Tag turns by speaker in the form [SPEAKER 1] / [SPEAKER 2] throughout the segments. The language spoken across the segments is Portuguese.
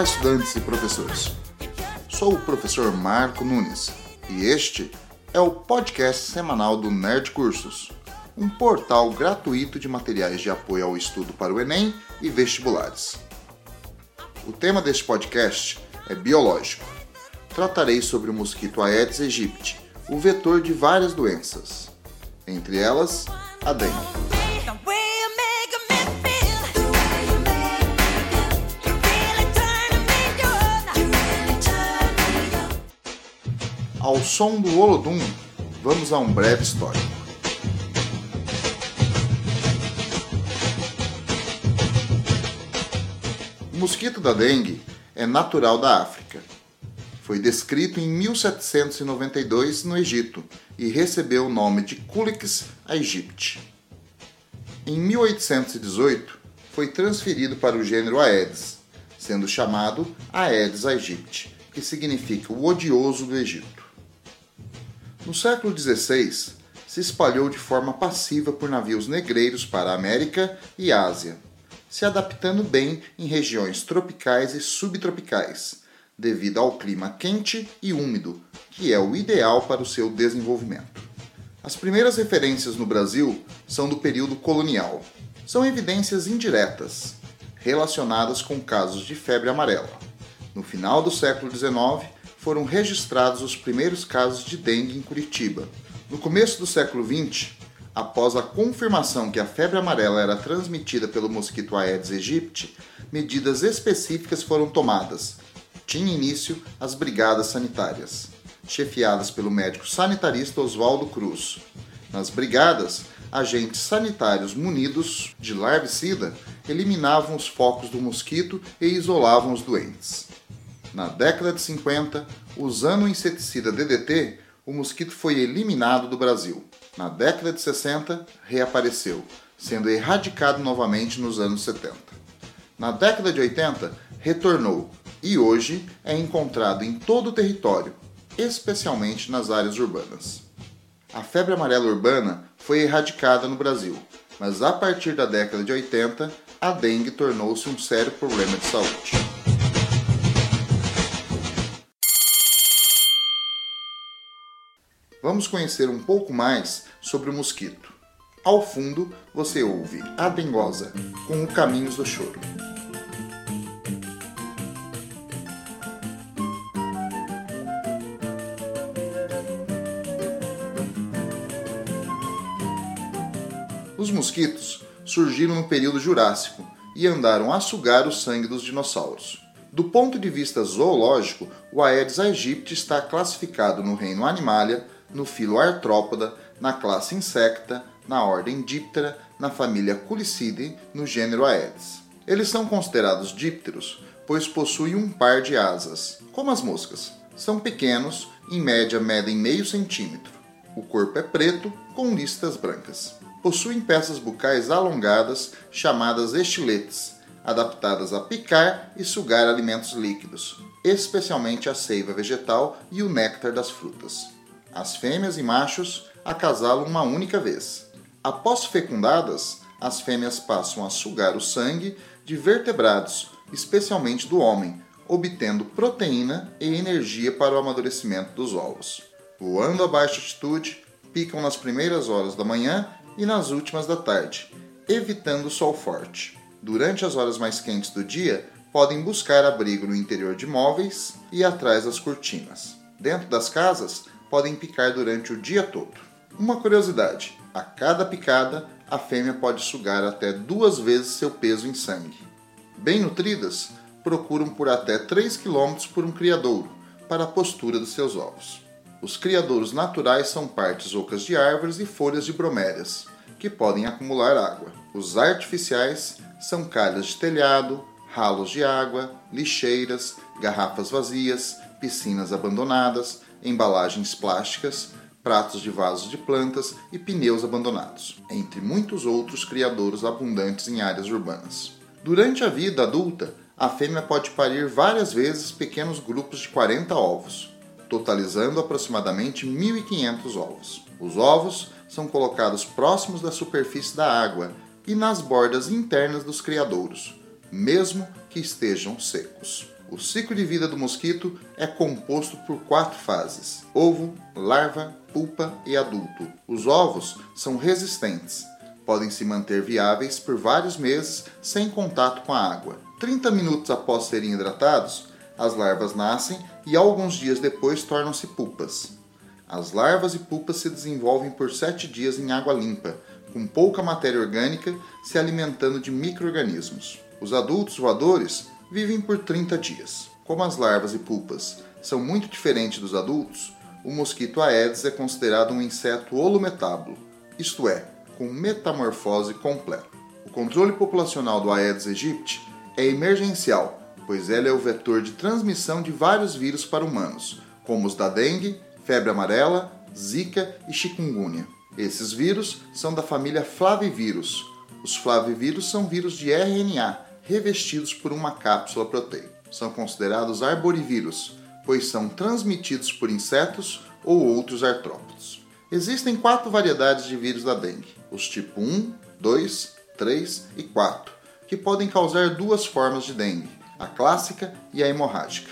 [SPEAKER 1] Olá, estudantes e professores. Sou o professor Marco Nunes e este é o podcast semanal do Nerd Cursos, um portal gratuito de materiais de apoio ao estudo para o Enem e vestibulares. O tema deste podcast é biológico. Tratarei sobre o mosquito Aedes aegypti, o vetor de várias doenças, entre elas a dengue. Ao som do Olodum, vamos a um breve histórico. O mosquito da dengue é natural da África. Foi descrito em 1792 no Egito e recebeu o nome de Culex aegypti. Em 1818, foi transferido para o gênero Aedes, sendo chamado Aedes aegypti, que significa o odioso do Egito. No século XVI, se espalhou de forma passiva por navios negreiros para a América e Ásia, se adaptando bem em regiões tropicais e subtropicais, devido ao clima quente e úmido, que é o ideal para o seu desenvolvimento. As primeiras referências no Brasil são do período colonial. São evidências indiretas, relacionadas com casos de febre amarela. No final do século XIX, foram registrados os primeiros casos de dengue em Curitiba. No começo do século XX, após a confirmação que a febre amarela era transmitida pelo mosquito Aedes aegypti, medidas específicas foram tomadas. Tinha início as brigadas sanitárias, chefiadas pelo médico sanitarista Oswaldo Cruz. Nas brigadas, agentes sanitários munidos de larvicida eliminavam os focos do mosquito e isolavam os doentes. Na década de 50, usando o inseticida DDT, o mosquito foi eliminado do Brasil. Na década de 60, reapareceu, sendo erradicado novamente nos anos 70. Na década de 80, retornou e hoje é encontrado em todo o território, especialmente nas áreas urbanas. A febre amarela urbana foi erradicada no Brasil, mas a partir da década de 80, a dengue tornou-se um sério problema de saúde. Vamos conhecer um pouco mais sobre o mosquito. Ao fundo, você ouve A Dengosa, com o Caminhos do Choro. Os mosquitos surgiram no período Jurássico e andaram a sugar o sangue dos dinossauros. Do ponto de vista zoológico, o Aedes aegypti está classificado no reino Animalia no filo Artrópoda, na classe Insecta, na ordem Diptera, na família Culicidae, no gênero Aedes. Eles são considerados dípteros, pois possuem um par de asas, como as moscas. São pequenos, em média medem meio centímetro. O corpo é preto, com listas brancas. Possuem peças bucais alongadas, chamadas estiletes, adaptadas a picar e sugar alimentos líquidos, especialmente a seiva vegetal e o néctar das frutas. As fêmeas e machos acasalam uma única vez. Após fecundadas, as fêmeas passam a sugar o sangue de vertebrados, especialmente do homem, obtendo proteína e energia para o amadurecimento dos ovos. Voando a baixa altitude, picam nas primeiras horas da manhã e nas últimas da tarde, evitando o sol forte. Durante as horas mais quentes do dia, podem buscar abrigo no interior de móveis e atrás das cortinas. Dentro das casas, podem picar durante o dia todo. Uma curiosidade: a cada picada, a fêmea pode sugar até duas vezes seu peso em sangue. Bem nutridas, procuram por até 3 km por um criadouro para a postura dos seus ovos. Os criadouros naturais são partes ocas de árvores e folhas de bromélias, que podem acumular água. Os artificiais são calhas de telhado, ralos de água, lixeiras, garrafas vazias, piscinas abandonadas, embalagens plásticas, pratos de vasos de plantas e pneus abandonados, entre muitos outros criadouros abundantes em áreas urbanas. Durante a vida adulta, a fêmea pode parir várias vezes pequenos grupos de 40 ovos, totalizando aproximadamente 1.500 ovos. Os ovos são colocados próximos da superfície da água e nas bordas internas dos criadouros, mesmo que estejam secos. O ciclo de vida do mosquito é composto por quatro fases: ovo, larva, pupa e adulto. Os ovos são resistentes, podem se manter viáveis por vários meses sem contato com a água. 30 minutos após serem hidratados, as larvas nascem e alguns dias depois tornam-se pupas. As larvas e pupas se desenvolvem por 7 dias em água limpa, com pouca matéria orgânica, se alimentando de micro-organismos. Os adultos voadores vivem por 30 dias. Como as larvas e pupas são muito diferentes dos adultos, o mosquito Aedes é considerado um inseto holometábulo, isto é, com metamorfose completa. O controle populacional do Aedes aegypti é emergencial, pois ela é o vetor de transmissão de vários vírus para humanos, como os da dengue, febre amarela, zika e chikungunya. Esses vírus são da família Flavivírus. Os flavivírus são vírus de RNA revestidos por uma cápsula proteica. São considerados arborivírus, pois são transmitidos por insetos ou outros artrópodes. Existem quatro variedades de vírus da dengue: os tipo 1, 2, 3 e 4, que podem causar duas formas de dengue, a clássica e a hemorrágica.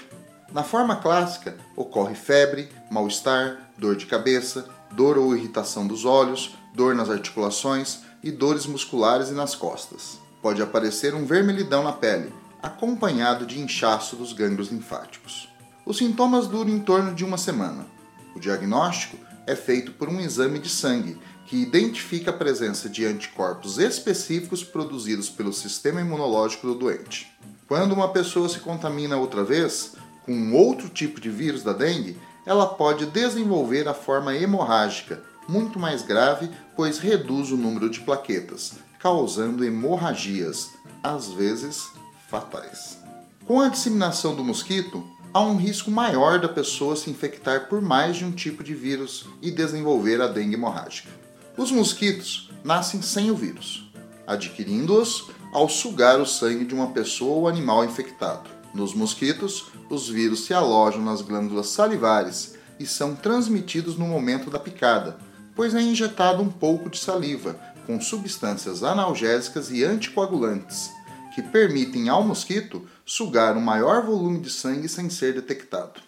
[SPEAKER 1] Na forma clássica, ocorre febre, mal-estar, dor de cabeça, dor ou irritação dos olhos, dor nas articulações e dores musculares e nas costas pode aparecer um vermelhidão na pele, acompanhado de inchaço dos gânglios linfáticos. Os sintomas duram em torno de uma semana. O diagnóstico é feito por um exame de sangue que identifica a presença de anticorpos específicos produzidos pelo sistema imunológico do doente. Quando uma pessoa se contamina outra vez com outro tipo de vírus da dengue, ela pode desenvolver a forma hemorrágica, muito mais grave, pois reduz o número de plaquetas, causando hemorragias, às vezes fatais. Com a disseminação do mosquito, há um risco maior da pessoa se infectar por mais de um tipo de vírus e desenvolver a dengue hemorrágica. Os mosquitos nascem sem o vírus, adquirindo-os ao sugar o sangue de uma pessoa ou animal infectado. Nos mosquitos, os vírus se alojam nas glândulas salivares e são transmitidos no momento da picada, pois é injetado um pouco de saliva com substâncias analgésicas e anticoagulantes, que permitem ao mosquito sugar um maior volume de sangue sem ser detectado.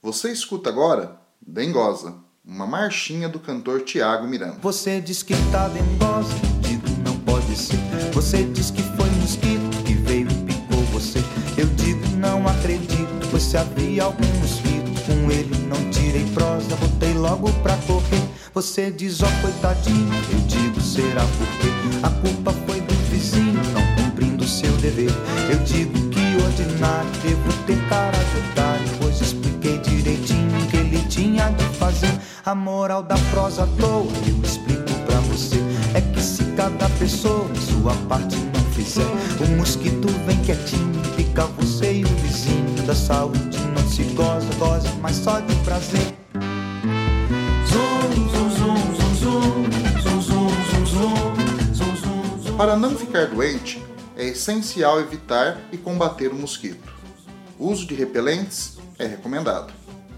[SPEAKER 1] Você escuta agora Dengosa, uma marchinha do cantor Tiago Miranda.
[SPEAKER 2] Você diz que tá dengosa, digo não pode ser. Você diz que foi mosquito que veio e picou você. Eu digo não acredito, pois se havia algum mosquito com ele não tirei prosa, botei logo pra correr. Você diz, ó oh, coitadinho, eu digo, será porque a culpa foi do vizinho não cumprindo seu dever. Eu digo que ordinário, devo ter cara de pois expliquei direitinho o que ele tinha de fazer. A moral da prosa à toa, eu explico pra você. É que se cada pessoa sua parte não fizer, o mosquito vem quietinho, fica você e o vizinho. Da saúde não se goza, goza, mas só de prazer.
[SPEAKER 1] Para não ficar doente, é essencial evitar e combater o mosquito. O uso de repelentes é recomendado.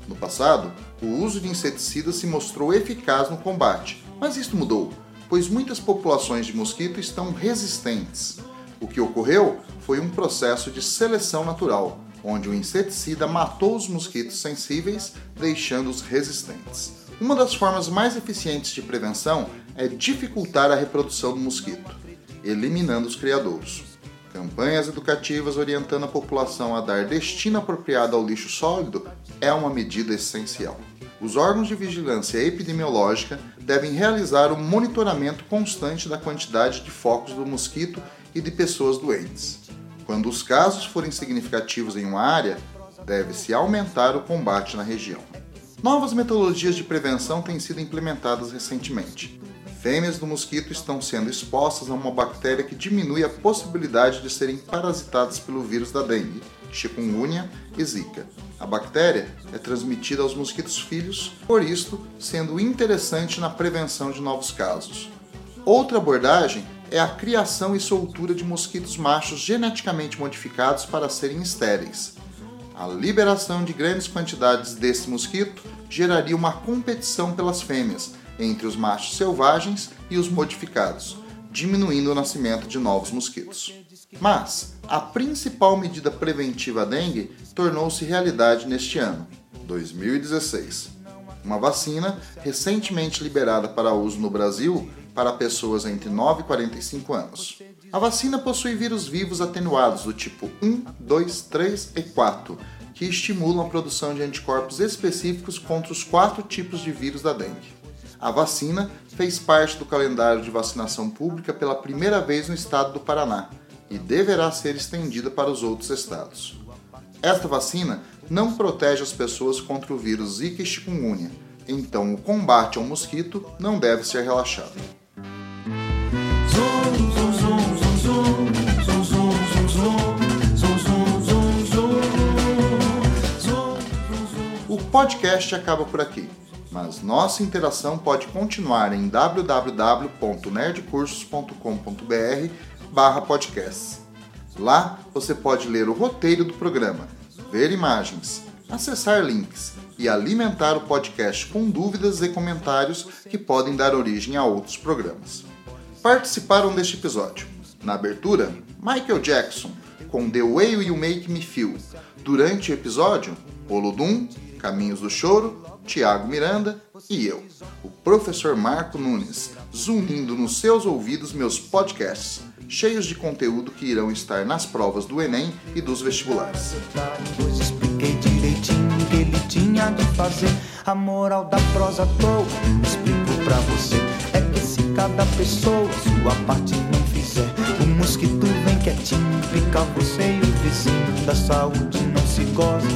[SPEAKER 1] No passado, o uso de inseticidas se mostrou eficaz no combate, mas isto mudou, pois muitas populações de mosquito estão resistentes. O que ocorreu foi um processo de seleção natural, onde o inseticida matou os mosquitos sensíveis, deixando-os resistentes. Uma das formas mais eficientes de prevenção é dificultar a reprodução do mosquito eliminando os criadouros. Campanhas educativas orientando a população a dar destino apropriado ao lixo sólido é uma medida essencial. Os órgãos de vigilância epidemiológica devem realizar o um monitoramento constante da quantidade de focos do mosquito e de pessoas doentes. Quando os casos forem significativos em uma área, deve-se aumentar o combate na região. Novas metodologias de prevenção têm sido implementadas recentemente fêmeas do mosquito estão sendo expostas a uma bactéria que diminui a possibilidade de serem parasitadas pelo vírus da dengue, chikungunya e zika. A bactéria é transmitida aos mosquitos filhos, por isto sendo interessante na prevenção de novos casos. Outra abordagem é a criação e soltura de mosquitos machos geneticamente modificados para serem estéreis. A liberação de grandes quantidades desse mosquito geraria uma competição pelas fêmeas, entre os machos selvagens e os modificados, diminuindo o nascimento de novos mosquitos. Mas a principal medida preventiva à dengue tornou-se realidade neste ano, 2016. Uma vacina recentemente liberada para uso no Brasil para pessoas entre 9 e 45 anos. A vacina possui vírus vivos atenuados do tipo 1, 2, 3 e 4, que estimulam a produção de anticorpos específicos contra os quatro tipos de vírus da dengue. A vacina fez parte do calendário de vacinação pública pela primeira vez no estado do Paraná e deverá ser estendida para os outros estados. Esta vacina não protege as pessoas contra o vírus Zika e chikungunya, então o combate ao mosquito não deve ser relaxado. O podcast acaba por aqui, mas nossa interação pode continuar em www.nerdcursos.com.br barra podcast. Lá você pode ler o roteiro do programa, ver imagens, acessar links e alimentar o podcast com dúvidas e comentários que podem dar origem a outros programas. Participaram deste episódio. Na abertura, Michael Jackson, com The Way You Make Me Feel. Durante o episódio, Olodum, Caminhos do Choro, Tiago Miranda e eu, o professor Marco Nunes, zunindo nos seus ouvidos meus podcasts cheios de conteúdo que irão estar nas provas do Enem e dos vestibulares.
[SPEAKER 2] Pois expliquei direitinho o que ele tinha de fazer. A moral da prosa toda explico pra você. É que se cada pessoa sua parte não fizer, o mosquito vem quietinho, pica você e o vizinho. Da saúde não se goza,